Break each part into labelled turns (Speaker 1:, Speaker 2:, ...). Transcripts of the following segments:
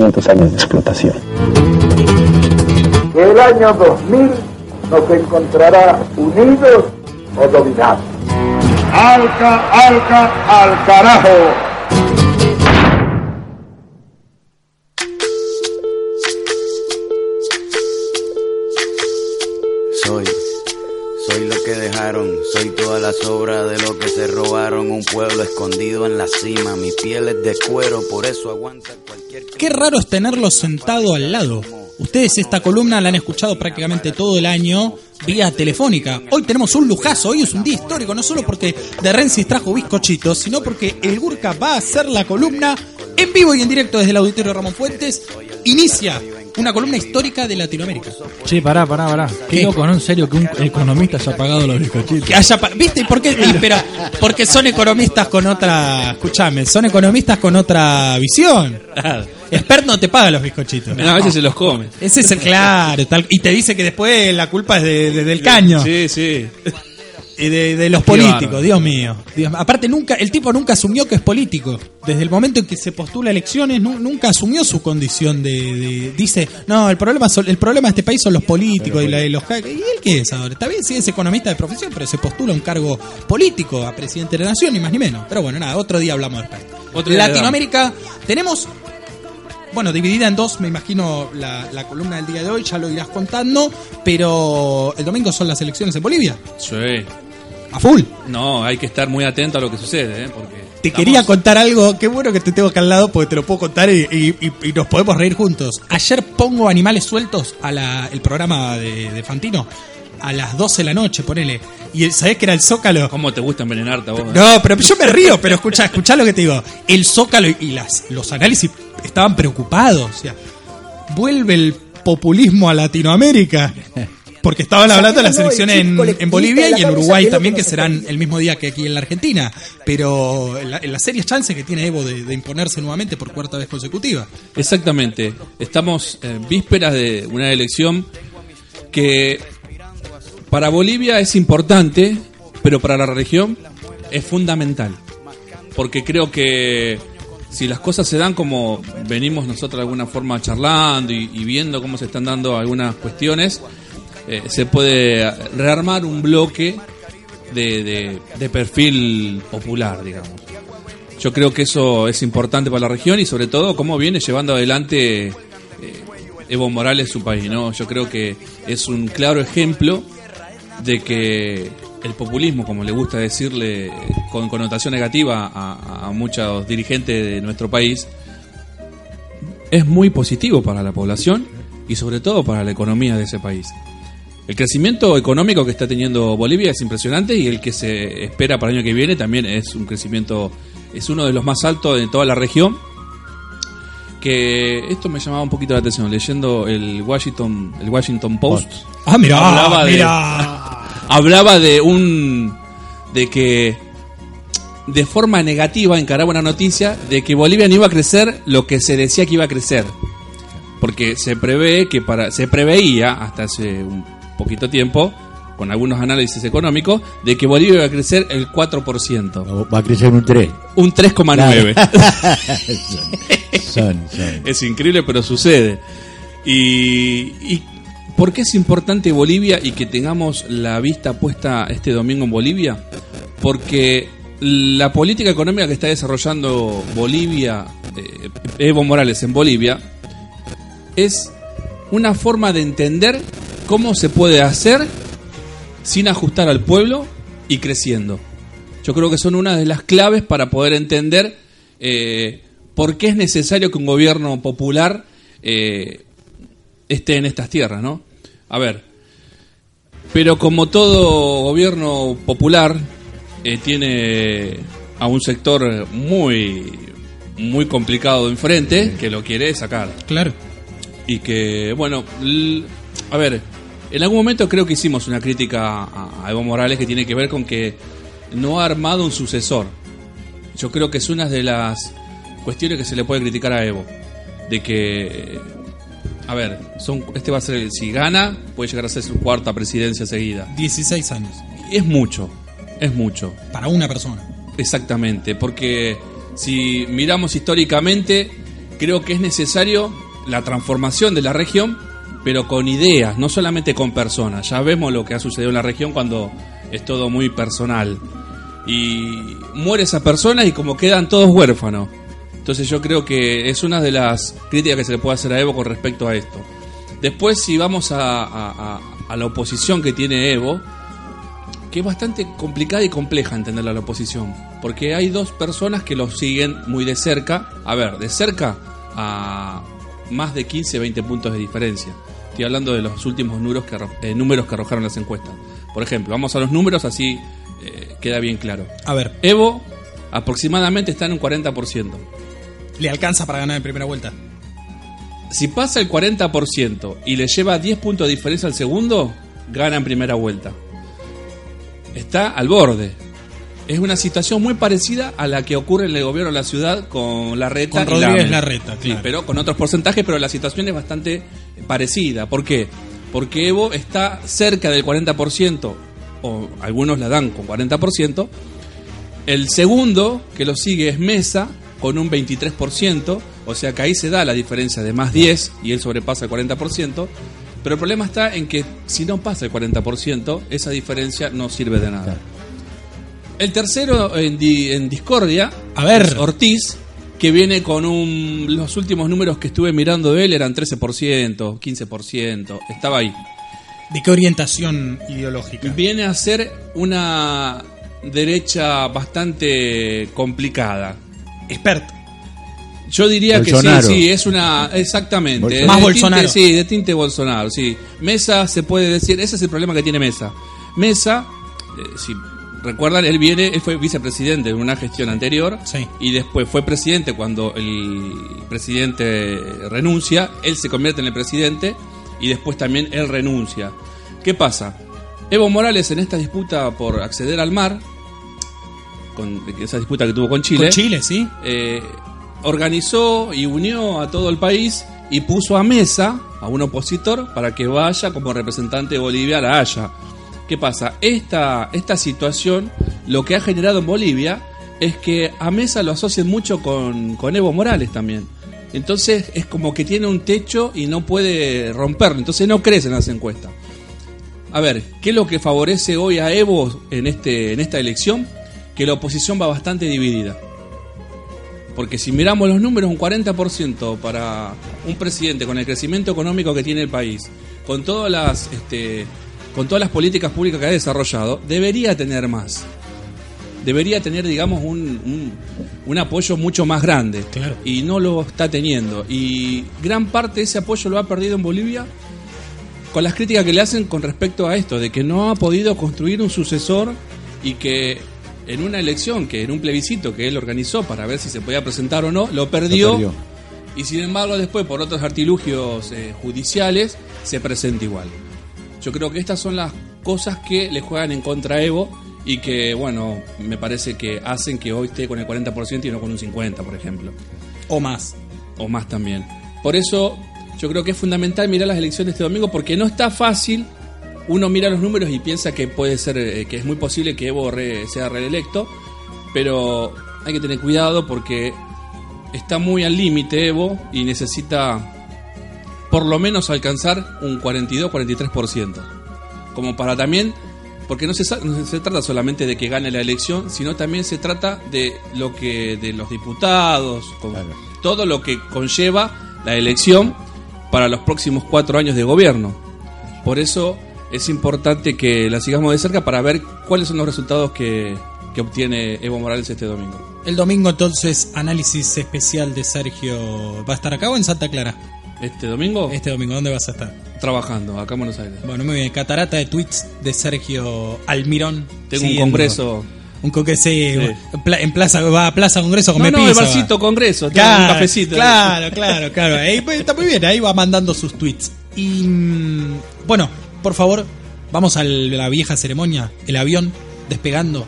Speaker 1: 500 años de explotación.
Speaker 2: el año 2000 nos encontrará unidos o dominados. Alca, alca, al carajo.
Speaker 3: Soy, soy lo que dejaron, soy toda la sobra de lo que se robaron, un pueblo escondido en la cima, mi piel es de cuero, por eso aguanta.
Speaker 4: Qué raro es tenerlo sentado al lado. Ustedes esta columna la han escuchado prácticamente todo el año vía telefónica. Hoy tenemos un lujazo, hoy es un día histórico, no solo porque De Rensis trajo bizcochitos, sino porque el Gurka va a hacer la columna en vivo y en directo desde el auditorio Ramón Fuentes. Inicia una columna histórica de Latinoamérica.
Speaker 5: Sí, pará, pará, pará.
Speaker 4: ¿Qué?
Speaker 5: Qué loco, ¿no? En serio, que un economista haya pagado los bizcochitos.
Speaker 4: Que haya ¿Viste? ¿Por qué? Y, pero, porque son economistas con otra. Escúchame, son economistas con otra visión. Expert no te paga los bizcochitos.
Speaker 6: No, a veces se los come.
Speaker 4: Ese es el claro. tal- y te dice que después la culpa es de, de- del caño.
Speaker 6: Sí, sí.
Speaker 4: Y de, de los
Speaker 6: Qué
Speaker 4: políticos. Dios mío. Dios- aparte, nunca el tipo nunca asumió que es político. Desde el momento en que se postula a elecciones, nu- nunca asumió su condición de, de- Dice, no, el problema, son- el problema de este país son los políticos y, la, y los ¿Y él qué es ahora? Está bien, sí, es economista de profesión, pero se postula a un cargo político, a presidente de la nación, ni más ni menos. Pero bueno, nada, otro día hablamos de esto.
Speaker 6: Otro
Speaker 4: Latinoamérica, tenemos bueno, dividida en dos, me imagino la, la columna del día de hoy, ya lo irás contando, pero el domingo son las elecciones en Bolivia.
Speaker 6: Sí.
Speaker 4: A full.
Speaker 6: No, hay que estar muy atento a lo que sucede, ¿eh? Porque
Speaker 4: Te
Speaker 6: estamos-
Speaker 4: quería contar algo, qué bueno que te tengo acá al lado porque te lo puedo contar y, y- y- nos podemos reír juntos. Ayer pongo Animales Sueltos a la, el programa de, de Fantino a las 12 de la noche, ponele. Y ¿sabés que era el Zócalo?
Speaker 6: ¿Cómo te gusta envenenarte a vos? eh?
Speaker 4: No, pero yo me río, pero escucha, escucha lo que te digo. El Zócalo y las, los análisis estaban preocupados. O sea, vuelve el populismo a Latinoamérica. Porque estaban hablando de las elecciones en, en Bolivia y en Uruguay también, que serán el mismo día que aquí en la Argentina. Pero en, la- en las serias chances que tiene Evo de, de imponerse nuevamente por cuarta vez consecutiva.
Speaker 6: Exactamente. Estamos en vísperas de una elección que para Bolivia es importante, pero para la región es fundamental. Porque creo que si las cosas se dan como venimos nosotros de alguna forma charlando y, viendo cómo se están dando algunas cuestiones, eh, se puede rearmar un bloque de perfil popular, digamos. Yo creo que eso es importante para la región y sobre todo cómo viene llevando adelante eh, Evo Morales su país, ¿no? Yo creo que es un claro ejemplo de que el populismo, como le gusta decirle con connotación negativa a, a muchos dirigentes de nuestro país, es muy positivo para la población y sobre todo para la economía de ese país. El crecimiento económico que está teniendo Bolivia es impresionante y el que se espera para el año que viene también es un crecimiento, es uno de los más altos de toda la región. Que esto me llamaba un poquito la atención, leyendo el Washington, el Washington Post.
Speaker 4: Ah, mira,
Speaker 6: hablaba de,
Speaker 4: mira.
Speaker 6: Hablaba de un, de que de forma negativa encaraba una noticia de que Bolivia no iba a crecer lo que se decía que iba a crecer. Porque se prevé que para se preveía hasta hace un poquito tiempo con algunos análisis económicos de que Bolivia iba a crecer el 4%,
Speaker 7: Va a crecer un 3.
Speaker 6: un 3,9.
Speaker 7: Son, son.
Speaker 6: Es increíble, pero sucede. Y, y ¿por qué es importante Bolivia y que tengamos la vista puesta este domingo en Bolivia? Porque la política económica que está desarrollando Bolivia, eh, Evo Morales en Bolivia, es una forma de entender cómo se puede hacer sin ajustar al pueblo y creciendo. Yo creo que son una de las claves para poder entender eh, por qué es necesario que un gobierno popular eh, esté en estas tierras, ¿no? A ver, pero como todo gobierno popular, eh, tiene a un sector muy, muy complicado enfrente que lo quiere sacar.
Speaker 4: Claro.
Speaker 6: Y que, bueno, a ver, en algún momento creo que hicimos una crítica a Evo Morales que tiene que ver con que no ha armado un sucesor. Yo creo que es una de las cuestiones que se le puede criticar a Evo. De que, a ver, son, este va a ser, el- si gana, puede llegar a ser su cuarta presidencia seguida.
Speaker 4: 16 años.
Speaker 6: Es mucho, es mucho.
Speaker 4: Para una persona.
Speaker 6: Exactamente, porque si miramos históricamente, creo que es necesario la transformación de la región, pero con ideas, no solamente con personas. Ya vemos lo que ha sucedido en la región cuando es todo muy personal. Y muere esa persona y como quedan todos huérfanos. Entonces yo creo que es una de las críticas que se le puede hacer a Evo con respecto a esto. Después si vamos a, a- a- a la oposición que tiene Evo, que es bastante complicada y compleja entenderla la oposición, porque hay dos personas que lo siguen muy de cerca, a ver, de cerca a más de 15, 20 puntos de diferencia. Estoy hablando de los últimos números que, eh, números que arrojaron las encuestas. Por ejemplo, vamos a los números así eh, queda bien claro.
Speaker 4: A ver,
Speaker 6: Evo aproximadamente está en un 40%.
Speaker 4: ¿Le alcanza para ganar en primera vuelta?
Speaker 6: Si pasa el 40% y le lleva 10 puntos de diferencia al segundo, gana en primera vuelta. Está al borde. Es una situación muy parecida a la que ocurre en el gobierno de la ciudad con Larreta
Speaker 4: Con
Speaker 6: y
Speaker 4: Rodríguez. Larreta,
Speaker 6: Sí,
Speaker 4: claro.
Speaker 6: pero con otros porcentajes, pero la situación es bastante parecida. ¿Por qué? Porque Evo está cerca del 40%, o algunos la dan con 40%. El segundo que lo sigue es Mesa, con un 23%, o sea que ahí se da la diferencia de más 10 y él sobrepasa el 40%. Pero el problema está en que si no pasa el 40%, esa diferencia no sirve de nada. El tercero en, di- en discordia
Speaker 4: A ver.
Speaker 6: Ortiz, que viene con un. Los últimos números que estuve mirando de él eran 13%, 15%, estaba ahí.
Speaker 4: ¿De qué orientación ideológica?
Speaker 6: Viene a ser una derecha bastante complicada.
Speaker 4: Expert.
Speaker 6: Yo diría
Speaker 7: Bolsonaro.
Speaker 6: que sí, sí, es una. Exactamente.
Speaker 7: Bolsonaro.
Speaker 4: Más
Speaker 6: de
Speaker 4: Bolsonaro.
Speaker 6: Tinte, sí, de tinte Bolsonaro, sí. Mesa se puede decir, ese es el problema que tiene Mesa. Mesa, eh, si recuerdan, él viene, él fue vicepresidente en una gestión anterior
Speaker 4: Sí.
Speaker 6: y después fue presidente cuando el presidente renuncia, él se convierte en el presidente y después también él renuncia. ¿Qué pasa? Evo Morales en esta disputa por acceder al mar, con esa disputa que tuvo con Chile,
Speaker 4: Con Chile, ¿sí?
Speaker 6: eh, organizó y unió a todo el país y puso a mesa a un opositor para que vaya como representante de Bolivia a la Haya. ¿Qué pasa? Esta, esta situación lo que ha generado en Bolivia es que a Mesa lo asocian mucho con, con Evo Morales también. Entonces es como que tiene un techo y no puede romperlo, entonces no crece en las encuestas. A ver, ¿qué es lo que favorece hoy a Evo en, este, en esta elección? Que la oposición va bastante dividida. Porque si miramos los números, un 40% para un presidente con el crecimiento económico que tiene el país, con todas las, este, con todas las políticas públicas que ha desarrollado, debería tener más. Debería tener, digamos, un, un, un apoyo mucho más grande.
Speaker 4: Claro.
Speaker 6: Y no lo está teniendo. Y gran parte de ese apoyo lo ha perdido en Bolivia con las críticas que le hacen con respecto a esto, de que no ha podido construir un sucesor y que en una elección, que en un plebiscito que él organizó para ver si se podía presentar o no, lo perdió.
Speaker 7: Lo perdió.
Speaker 6: Y sin embargo después por otros artilugios eh, judiciales se presenta igual. Yo creo que estas son las cosas que le juegan en contra a Evo y que, bueno, me parece que hacen que hoy esté con el 40% y no con un 50%, por ejemplo
Speaker 4: O más.
Speaker 6: o más también. Por eso yo creo que es fundamental mirar las elecciones este domingo porque no está fácil. Uno mira los números y piensa que puede ser, eh, que es muy posible que Evo re- sea reelecto, pero hay que tener cuidado porque está muy al límite Evo y necesita por lo menos alcanzar un 42-43%. Como para también, porque no se, sa- no se trata solamente de que gane la elección, sino también se trata de lo que de los diputados, con
Speaker 7: Claro.
Speaker 6: todo lo que conlleva la elección para los próximos cuatro años de gobierno. Por eso es importante que la sigamos de cerca para ver cuáles son los resultados que, que obtiene Evo Morales este domingo.
Speaker 4: El domingo entonces, análisis especial de Sergio. ¿Va a estar acá o en Santa Clara?
Speaker 6: Este domingo,
Speaker 4: Este domingo, ¿dónde vas a estar?
Speaker 6: trabajando acá en Buenos Aires.
Speaker 4: Bueno, muy bien. Catarata de tweets de Sergio Almirón.
Speaker 6: Tengo un congreso
Speaker 4: Un coque sí, en pla- en plaza, va a Plaza Congreso a
Speaker 6: No, no, el barcito
Speaker 4: va.
Speaker 6: Congreso,
Speaker 4: Claro,
Speaker 6: un cafecito.
Speaker 4: Claro, claro, claro. Ahí, pues, está muy bien, ahí va mandando sus tweets. Y mm, bueno, por favor, vamos a la vieja ceremonia, el avión despegando.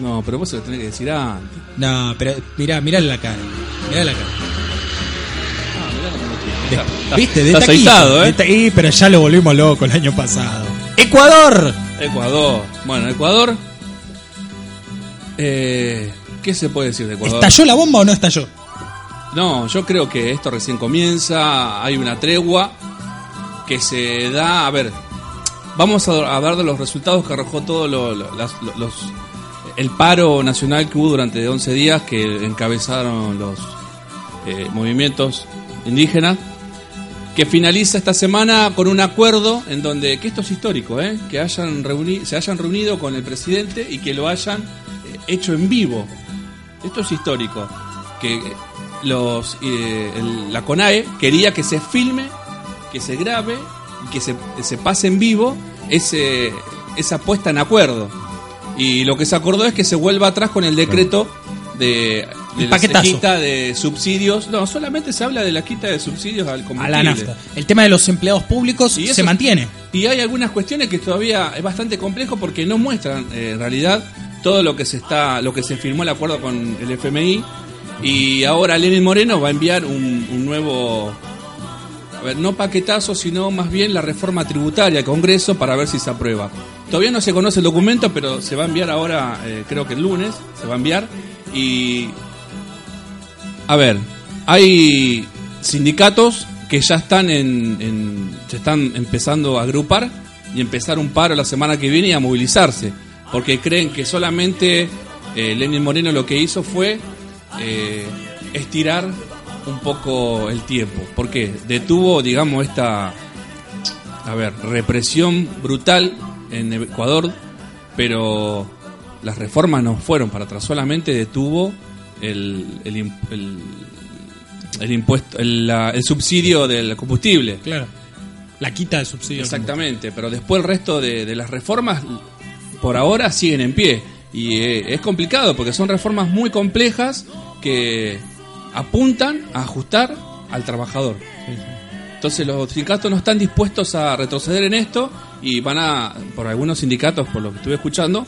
Speaker 6: No, pero vos se lo tenés que decir antes.
Speaker 4: No, pero mirá, mirá la cara. Mirá la cara.
Speaker 6: Ah, mirá Está- está-
Speaker 4: ¿Viste? De
Speaker 6: está aceitado, ¿eh?
Speaker 4: pero ya lo volvimos loco el año pasado. ¡Ecuador!
Speaker 6: Ecuador. Bueno, Ecuador. Eh, ¿Qué se puede decir de Ecuador?
Speaker 4: ¿Estalló la bomba o no estalló?
Speaker 6: No, yo creo que esto recién comienza, hay una tregua que se da, a ver, vamos a hablar de los resultados que arrojó todo lo- los, el paro nacional que hubo durante 11 días que encabezaron los eh, movimientos indígenas, que finaliza esta semana con un acuerdo en donde, que esto es histórico, ¿eh? que hayan reuni- se hayan reunido con el presidente y que lo hayan eh, hecho en vivo. Esto es histórico. Que los eh, el- la CONAE quería que se filme, que se grabe que se pase en vivo ese, esa puesta en acuerdo. Y lo que se acordó es que se vuelva atrás con el decreto de, de
Speaker 4: El
Speaker 6: la
Speaker 4: paquetazo.
Speaker 6: quita de subsidios. No, solamente se habla de la quita de subsidios al
Speaker 4: A
Speaker 6: combustible.
Speaker 4: la nafta. El tema de los empleados públicos
Speaker 6: Y
Speaker 4: se mantiene.
Speaker 6: Y hay algunas cuestiones que todavía es bastante complejo porque no muestran eh, en realidad todo lo que se está, lo que se firmó el acuerdo con el FMI y ahora Lenin Moreno va a enviar un, un nuevo, a ver, no paquetazo, sino más bien la reforma tributaria al Congreso para ver si se aprueba. Todavía no se conoce el documento, pero se va a enviar ahora, eh, creo que el lunes, se va a enviar y a ver, hay sindicatos que ya están en, se están empezando a agrupar y empezar un paro la semana que viene y a movilizarse, porque creen que solamente eh, Lenin Moreno lo que hizo fue eh, estirar un poco el tiempo, porque detuvo, digamos, esta, a ver, represión brutal en Ecuador, pero las reformas no fueron para atrás, solamente detuvo el, el, im- el- el impuesto, el, subsidio del combustible.
Speaker 4: Claro. La quita de subsidio.
Speaker 6: Exactamente, pero después el resto de, de las reformas por ahora siguen en pie. Y eh, es complicado porque son reformas muy complejas que apuntan a ajustar al trabajador. Entonces los sindicatos no están dispuestos a retroceder en esto y van a, por algunos sindicatos, por lo que estuve escuchando,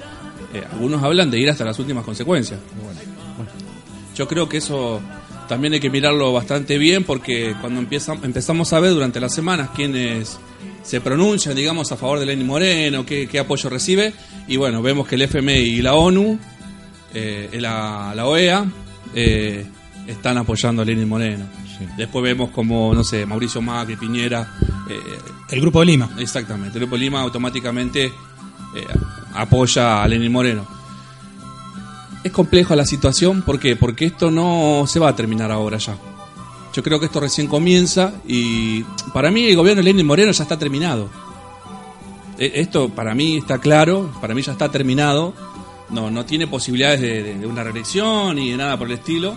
Speaker 6: eh, algunos hablan de ir hasta las últimas consecuencias. Yo creo que eso también hay que mirarlo bastante bien porque cuando empieza, empezamos a ver durante las semanas quienes se pronuncian, digamos, a favor de Lenin Moreno, qué, qué apoyo recibe, y bueno, vemos que el FMI y la ONU, eh, la, la OEA, eh, están apoyando a Lenin Moreno. Después vemos como, no sé, Mauricio Macri, Piñera, eh,
Speaker 4: El Grupo de Lima.
Speaker 6: Exactamente, el Grupo Lima automáticamente eh, apoya a Lenin Moreno. Es compleja la situación, ¿por qué? Porque esto no se va a terminar ahora ya. Yo creo que esto recién comienza y para mí el gobierno de Lenin Moreno ya está terminado. E- Esto para mí está claro, para mí ya está terminado. No, no tiene posibilidades de, de- de una reelección ni de nada por el estilo.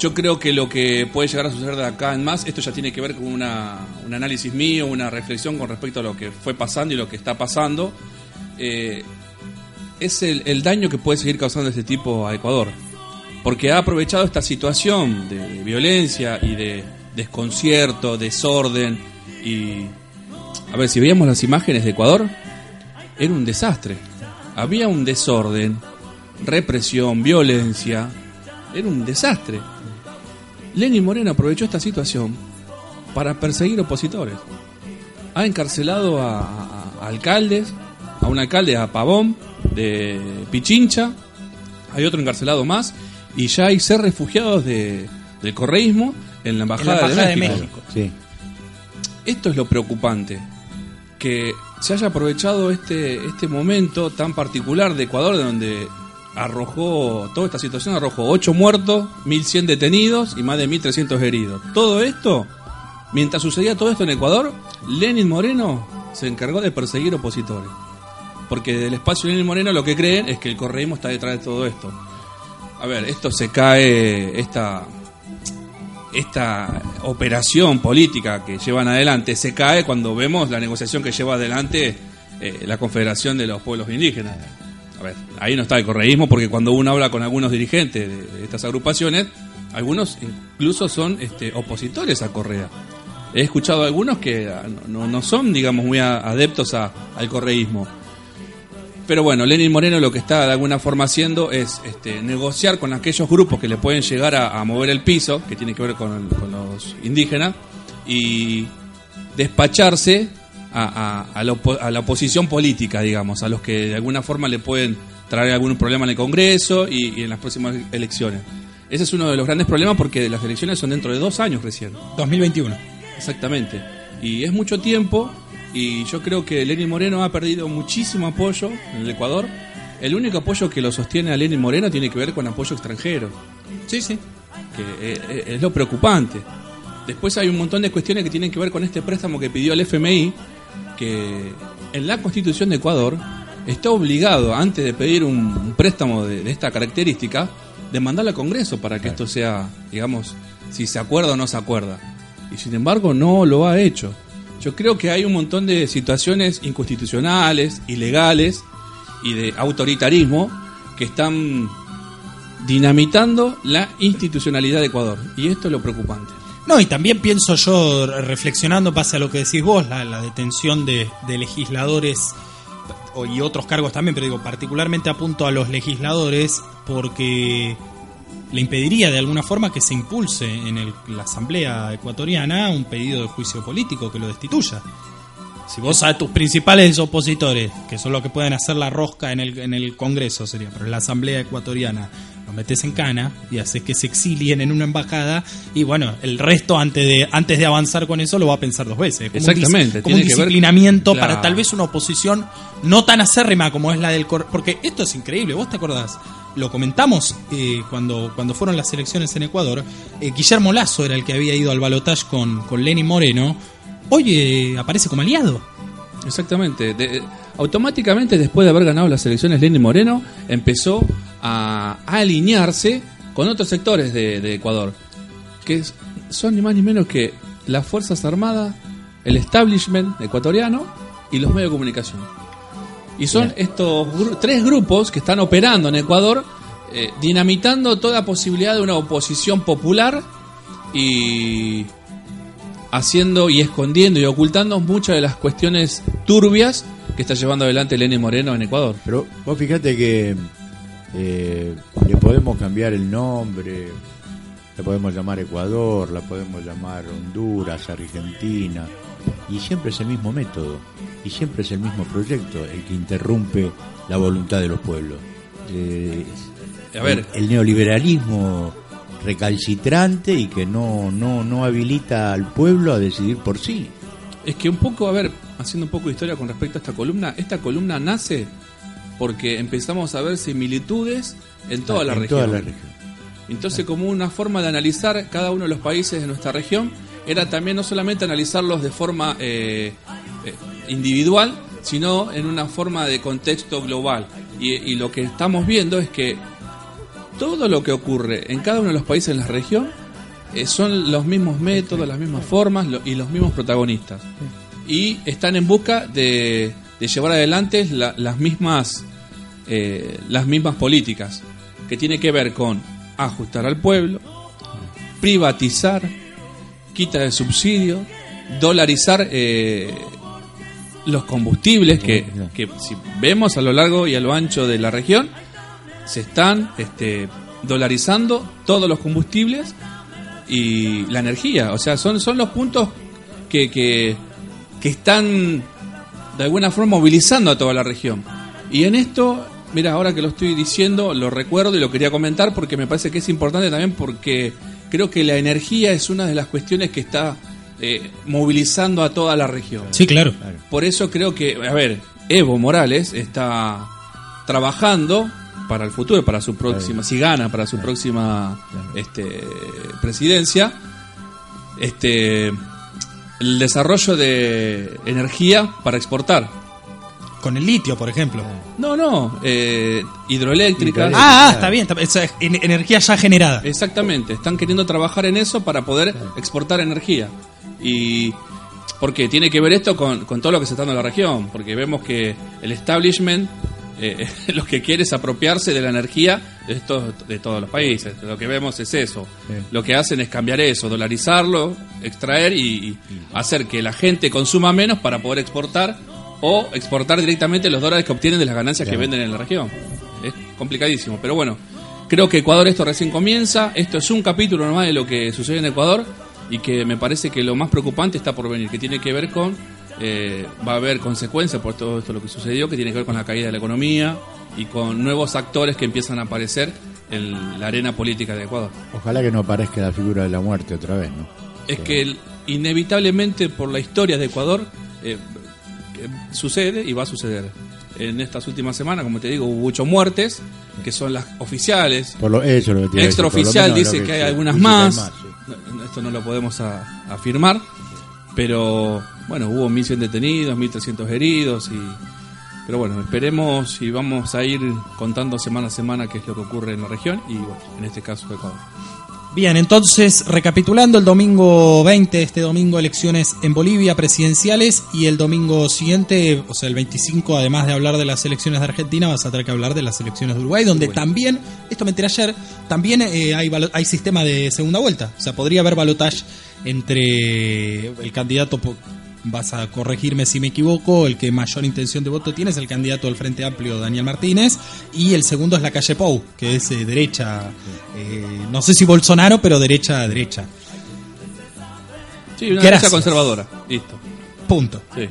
Speaker 6: Yo creo que lo que puede llegar a suceder de acá en más, esto ya tiene que ver con una, un análisis mío, una reflexión con respecto a lo que fue pasando y lo que está pasando. Eh, es el, el daño que puede seguir causando este tipo a Ecuador. Porque ha aprovechado esta situación de violencia y de desconcierto, desorden y... A ver, si veíamos las imágenes de Ecuador, era un desastre. Había un desorden, represión, violencia. Era un desastre. Lenin Moreno aprovechó esta situación para perseguir opositores. Ha encarcelado a, a- a alcaldes, a un alcalde, a Pavón, de Pichincha, hay otro encarcelado más, y ya hay seis refugiados de, del correísmo en la Embajada,
Speaker 4: Embajada
Speaker 6: de
Speaker 4: de
Speaker 6: México.
Speaker 4: México.
Speaker 7: Sí.
Speaker 6: Esto es lo preocupante, que se haya aprovechado este, este momento tan particular de Ecuador, de donde arrojó, toda esta situación arrojó 8 muertos, 1.100 detenidos y más de 1.300 heridos. Todo esto, mientras sucedía todo esto en Ecuador, Lenin Moreno se encargó de perseguir opositores. Porque del espacio Lenin Moreno lo que creen es que el correísmo está detrás de todo esto. A ver, esto se cae, esta, esta operación política que llevan adelante se cae cuando vemos la negociación que lleva adelante eh, la Confederación de los Pueblos Indígenas. A ver, ahí no está el correísmo porque cuando uno habla con algunos dirigentes de, estas agrupaciones, algunos incluso son este, opositores a Correa. He escuchado a algunos que ah, no, son, digamos, muy adeptos a- al correísmo. Pero bueno, Lenin Moreno lo que está de alguna forma haciendo es este, negociar con aquellos grupos que le pueden llegar a, mover el piso, que tiene que ver con los indígenas, y despacharse a, a- a la a la oposición política, digamos, a los que de alguna forma le pueden traer algún problema en el Congreso y, y en las próximas elecciones. Ese es uno de los grandes problemas porque las elecciones son dentro de dos años recién.
Speaker 4: 2021.
Speaker 6: Exactamente. Y es mucho tiempo y yo creo que Lenin Moreno ha perdido muchísimo apoyo en el Ecuador. El único apoyo que lo sostiene a Lenin Moreno tiene que ver con apoyo extranjero,
Speaker 4: Sí, sí.
Speaker 6: que eh, eh, es lo preocupante. Después hay un montón de cuestiones que tienen que ver con este préstamo que pidió el FMI, que en la Constitución de Ecuador está obligado, antes de pedir un, préstamo de, de esta característica, de mandarlo al Congreso para que esto sea, digamos, si se acuerda o no se acuerda. Y sin embargo no lo ha hecho. Yo creo que hay un montón de situaciones inconstitucionales, ilegales y de autoritarismo que están dinamitando la institucionalidad de Ecuador. Y esto es lo preocupante.
Speaker 4: No, y también pienso yo, reflexionando, pase a lo que decís vos, la, detención de, legisladores y otros cargos también, pero digo, particularmente apunto a los legisladores porque le impediría de alguna forma que se impulse en el- la Asamblea ecuatoriana un pedido de juicio político que lo destituya. Si vos a tus principales opositores, que son los que pueden hacer la rosca en el, en el Congreso, sería, pero en la Asamblea ecuatoriana, los metes en cana y haces que se exilien en una embajada, y bueno, el resto antes de, antes de avanzar con eso lo va a pensar dos veces. Como un
Speaker 6: Exactamente,
Speaker 4: como un
Speaker 6: tiene que ver-
Speaker 4: disciplinamiento para tal vez una oposición no tan acérrima como es la del... cor- Porque esto es increíble, vos te acordás, lo comentamos eh, cuando, cuando fueron las elecciones en Ecuador, eh, Guillermo Lazo era el que había ido al balotaje con, con Lenny Moreno, hoy eh, aparece como aliado.
Speaker 6: Exactamente. De- automáticamente, después de haber ganado las elecciones, Lenin Moreno empezó a, a alinearse con otros sectores de, de Ecuador, que es- son ni más ni menos que las Fuerzas Armadas, el establishment ecuatoriano y los medios de comunicación. Y son estos gru- tres grupos que están operando en Ecuador, eh, dinamitando toda posibilidad de una oposición popular y haciendo y escondiendo y ocultando muchas de las cuestiones turbias que está llevando adelante Lenin Moreno en Ecuador.
Speaker 7: Pero vos fíjate que eh, le podemos cambiar el nombre, la podemos llamar Ecuador, la podemos llamar Honduras, Argentina, y siempre es el mismo método, y siempre es el mismo proyecto el que interrumpe la voluntad de los pueblos. Eh,
Speaker 6: A ver.
Speaker 7: el, el neoliberalismo recalcitrante y que no, no, no habilita al pueblo a decidir por sí.
Speaker 6: Es que un poco, a ver, haciendo un poco de historia con respecto a esta columna, esta columna nace porque empezamos a ver similitudes en toda la
Speaker 7: En
Speaker 6: región.
Speaker 7: toda la región.
Speaker 6: Entonces, como una forma de analizar cada uno de los países de nuestra región, era también no solamente analizarlos de forma eh, eh, individual, sino en una forma de contexto global. Y, y lo que estamos viendo es que todo lo que ocurre en cada uno de los países en la región eh, son los mismos métodos, las mismas formas lo- y los mismos protagonistas. Y están en busca de, de llevar adelante la- las mismas eh, las mismas políticas que tiene que ver con ajustar al pueblo, privatizar, quita de subsidio, dolarizar eh, los combustibles que, que si vemos a lo largo y a lo ancho de la región se están este, dolarizando todos los combustibles y la energía. O sea, son, son los puntos que, que, que están de alguna forma movilizando a toda la región. Y en esto, mira, ahora que lo estoy diciendo, lo recuerdo y lo quería comentar porque me parece que es importante también porque creo que la energía es una de las cuestiones que está eh, movilizando a toda la región.
Speaker 4: Sí, claro.
Speaker 6: Por eso creo que, a ver, Evo Morales está trabajando para el futuro, para su próxima, si gana, para su próxima este, presidencia, este, el desarrollo de energía para exportar.
Speaker 4: Con el litio, por ejemplo.
Speaker 6: No, no, eh, hidroeléctricas.
Speaker 4: Ah, ah, está bien. está- esa es en- energía ya generada.
Speaker 6: Exactamente, están queriendo trabajar en eso para poder exportar energía. Y porque tiene que ver esto con, con todo lo que se está dando en la región, porque vemos que el establishment eh, lo que quiere es apropiarse de la energía de, estos, de todos los países. Lo que vemos es eso. Lo que hacen es cambiar eso, dolarizarlo, extraer y, y hacer que la gente consuma menos para poder exportar o exportar directamente los dólares que obtienen de las ganancias que venden en la región. Es complicadísimo, pero bueno, creo que Ecuador esto recién comienza, esto es un capítulo nomás de lo que sucede en Ecuador y que me parece que lo más preocupante está por venir, que tiene que ver con, eh, va a haber consecuencias por todo esto lo que sucedió, que tiene que ver con la caída de la economía y con nuevos actores que empiezan a aparecer en la arena política de Ecuador.
Speaker 7: Ojalá que no aparezca la figura de la muerte otra vez, ¿no?
Speaker 6: Es que inevitablemente por la historia de Ecuador eh, sucede y va a suceder. En estas últimas semanas, como te digo, hubo ocho muertes, que son las oficiales.
Speaker 7: Por lo, eso es lo que lo
Speaker 6: Extraoficial dice que hay algunas más.
Speaker 7: sí.
Speaker 6: No, no, esto no lo podemos a- afirmar. Pero bueno, hubo 1.100 detenidos, 1.300 heridos. y Pero bueno, esperemos y vamos a ir contando semana a semana qué es lo que ocurre en la región y bueno, en este caso Ecuador.
Speaker 4: Bien, entonces, recapitulando, el domingo 20, este domingo, elecciones en Bolivia presidenciales y el domingo siguiente, o sea, el 25, además de hablar de las elecciones de Argentina, vas a tener que hablar de las elecciones de Uruguay, donde también, esto me enteré ayer, también eh, hay, hay sistema de segunda vuelta. O sea, podría haber balotage entre el candidato, vas a corregirme si me equivoco, el que mayor intención de voto tiene es el candidato del Frente Amplio, Daniel Martínez, y el segundo es la calle Pou, que es eh, derecha, eh, no sé si Bolsonaro, pero derecha, derecha.
Speaker 6: Sí, una
Speaker 4: Gracias.
Speaker 6: derecha conservadora. Listo.
Speaker 4: Punto.
Speaker 6: Sí.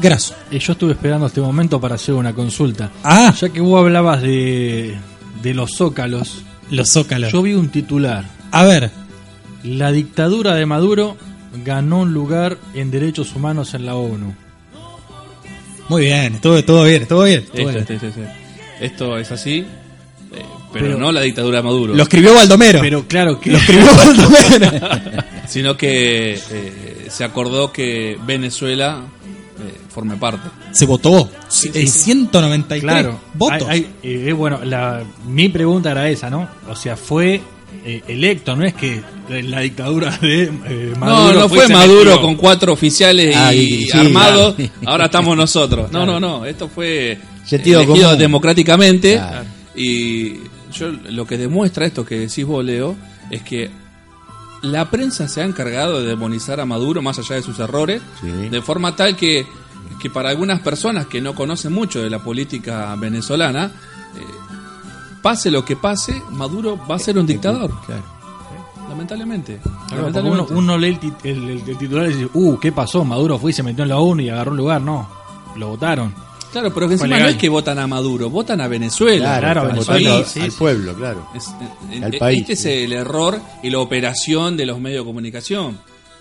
Speaker 4: Graso.
Speaker 5: Y yo estuve esperando este momento para hacer una consulta.
Speaker 4: Ah,
Speaker 5: Ya que vos hablabas de, de los zócalos,
Speaker 4: los zócalos.
Speaker 5: yo vi un titular.
Speaker 4: A ver,
Speaker 5: La dictadura de Maduro ganó un lugar en derechos humanos en la ONU.
Speaker 4: muy bien, estuvo todo bien, todo bien. estuvo
Speaker 6: Esto,
Speaker 4: bien.
Speaker 6: este, este, este. Esto es así, eh, pero,
Speaker 5: Pero-
Speaker 6: no la dictadura de Maduro,
Speaker 4: Lo escribió Baldomero.
Speaker 5: Pero claro que
Speaker 4: Lo escribió Baldomero.
Speaker 6: sino que eh, se acordó que Venezuela eh, forme parte.
Speaker 4: Se votó. Eh, 193
Speaker 5: claro,
Speaker 4: votos.
Speaker 5: hay- hay- eh, bueno, la, mi pregunta era esa, ¿no? O sea, fue eh, electo, no es que la dictadura de eh, Maduro
Speaker 6: no, no
Speaker 5: fue
Speaker 6: Maduro con cuatro oficiales y,
Speaker 7: Ah, y- sí,
Speaker 6: armados,
Speaker 7: claro.
Speaker 6: ahora estamos nosotros. No, no, no, esto fue
Speaker 7: Sentido
Speaker 6: elegido
Speaker 7: común.
Speaker 6: democráticamente
Speaker 7: Claro.
Speaker 6: y yo lo que demuestra esto que decís vos, Leo, es que la prensa se ha encargado de demonizar a Maduro más allá de sus errores,
Speaker 7: Sí.
Speaker 6: de forma tal que, que para algunas personas que no conocen mucho de la política venezolana, eh, pase lo que pase, Maduro va a ser un dictador.
Speaker 7: Claro.
Speaker 6: Lamentablemente.
Speaker 5: Claro, uno,
Speaker 6: lamentablemente.
Speaker 5: uno lee el, tit- el- el- el titular y dice, uh, ¿qué pasó? Maduro fue y se metió en la ONU y agarró un lugar. No, lo votaron.
Speaker 6: Claro, pero que encima no es que votan a Maduro, votan a Venezuela.
Speaker 5: Claro,
Speaker 7: están
Speaker 5: Venezuela, sí,
Speaker 7: al pueblo, claro.
Speaker 6: Es- eh,
Speaker 7: Al
Speaker 6: eh,
Speaker 7: país,
Speaker 6: este es
Speaker 7: sí.
Speaker 6: el error y la operación de los medios de comunicación,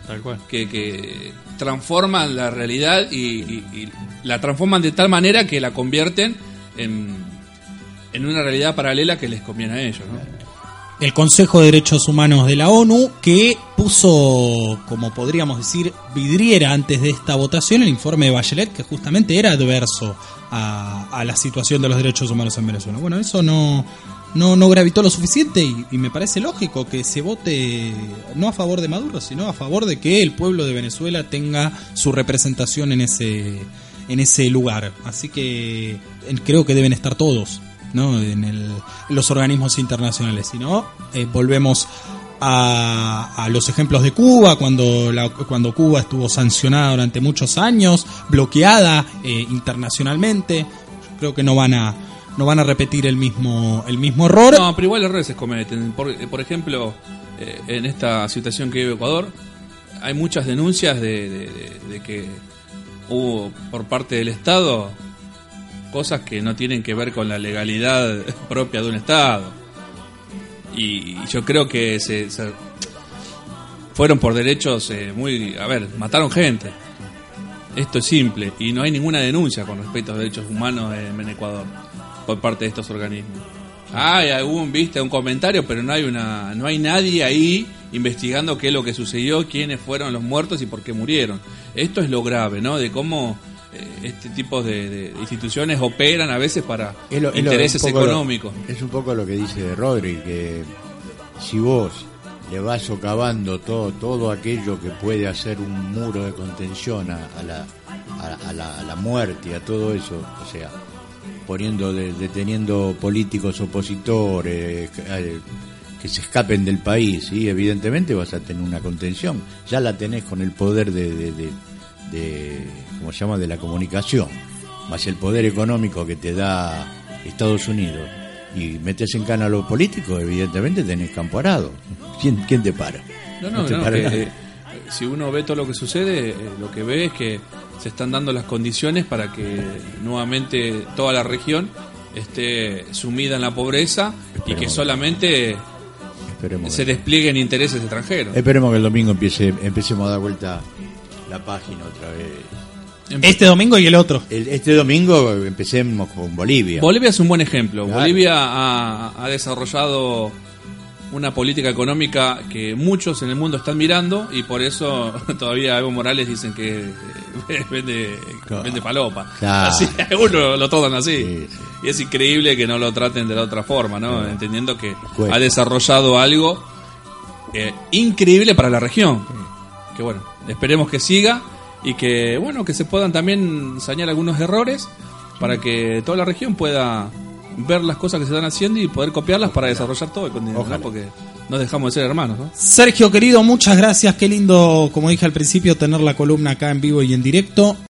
Speaker 5: Tal cual.
Speaker 6: que, que transforman la realidad y, y- y la transforman de tal manera que la convierten en, en una realidad paralela que les conviene a ellos. ¿no?
Speaker 4: el Consejo de Derechos Humanos de la ONU que puso, como podríamos decir, vidriera antes de esta votación el informe de Bachelet que justamente era adverso a, la situación de los derechos humanos en Venezuela. Bueno, eso no, no, no gravitó lo suficiente y, y me parece lógico que se vote no a favor de Maduro, sino a favor de que el pueblo de Venezuela tenga su representación en ese, en ese lugar. Así que creo que deben estar todos. ¿No? en, el- los organismos internacionales. Si no, eh, volvemos a, a los ejemplos de Cuba, cuando, la- cuando Cuba estuvo sancionada durante muchos años, bloqueada eh, internacionalmente. Yo creo que no van a no van a repetir el mismo el mismo error.
Speaker 6: No, pero igual errores se cometen. Por, eh, por ejemplo, eh, en esta situación que vive Ecuador, hay muchas denuncias de, de- de- de que hubo por parte del Estado cosas que no tienen que ver con la legalidad propia de un Estado. Y yo creo que se, se- fueron por derechos eh, muy... A ver, mataron gente. Esto es simple. Y no hay ninguna denuncia con respecto a los derechos humanos en, Ecuador por parte de estos organismos. Hay algún, viste, un comentario, pero no hay una, no hay nadie ahí investigando qué es lo que sucedió, quiénes fueron los muertos y por qué murieron. Esto es lo grave, ¿no? De cómo este tipo de, de instituciones operan a veces para
Speaker 7: Es lo-
Speaker 6: intereses
Speaker 7: lo-
Speaker 6: económicos.
Speaker 7: es un poco lo que dice Rodri, que si vos le vas socavando todo, todo aquello que puede hacer un muro de contención a, a la, a, a la, muerte y a todo eso, o sea, poniendo, de- deteniendo políticos opositores, eh, que se escapen del país, y evidentemente vas a tener una contención. Ya la tenés con el poder de, de, ¿cómo se llama?, de la comunicación, más el poder económico que te da Estados Unidos. Y metes en cana a los políticos, evidentemente tenés campo arado. ¿Quién, quién te para?
Speaker 6: No, no,
Speaker 7: te
Speaker 6: no,
Speaker 7: para
Speaker 6: que,
Speaker 7: nadie.
Speaker 6: eh, si uno ve todo lo que sucede, eh, lo que ve es que se están dando las condiciones para que nuevamente toda la región esté sumida en la pobreza y que solamente
Speaker 7: Esperemos
Speaker 6: se desplieguen intereses extranjeros.
Speaker 7: Esperemos que el domingo empiece, empecemos a dar vuelta la página otra vez.
Speaker 4: Este domingo y el otro.
Speaker 7: El- este domingo empecemos con Bolivia.
Speaker 6: Bolivia es un buen ejemplo.
Speaker 7: Claro.
Speaker 6: Bolivia ha, ha desarrollado una política económica que muchos en el mundo están mirando y por eso todavía Evo Morales dicen que vende,
Speaker 7: Claro.
Speaker 6: vende palopa.
Speaker 7: Claro.
Speaker 6: Así, uno lo tratan así.
Speaker 7: Sí, sí.
Speaker 6: Y es increíble que no lo traten de la otra forma, ¿no? Entendiendo que
Speaker 7: Cuesta.
Speaker 6: ha desarrollado algo eh, increíble para la región. Que bueno, esperemos que siga y que bueno, que se puedan también sañar algunos errores para que toda la región pueda ver las cosas que se están haciendo y poder copiarlas para desarrollar todo el continente, ¿no? porque nos dejamos de ser hermanos, ¿no?
Speaker 4: Sergio, querido, muchas gracias. Qué lindo, como dije al principio, tener la columna acá en vivo y en directo.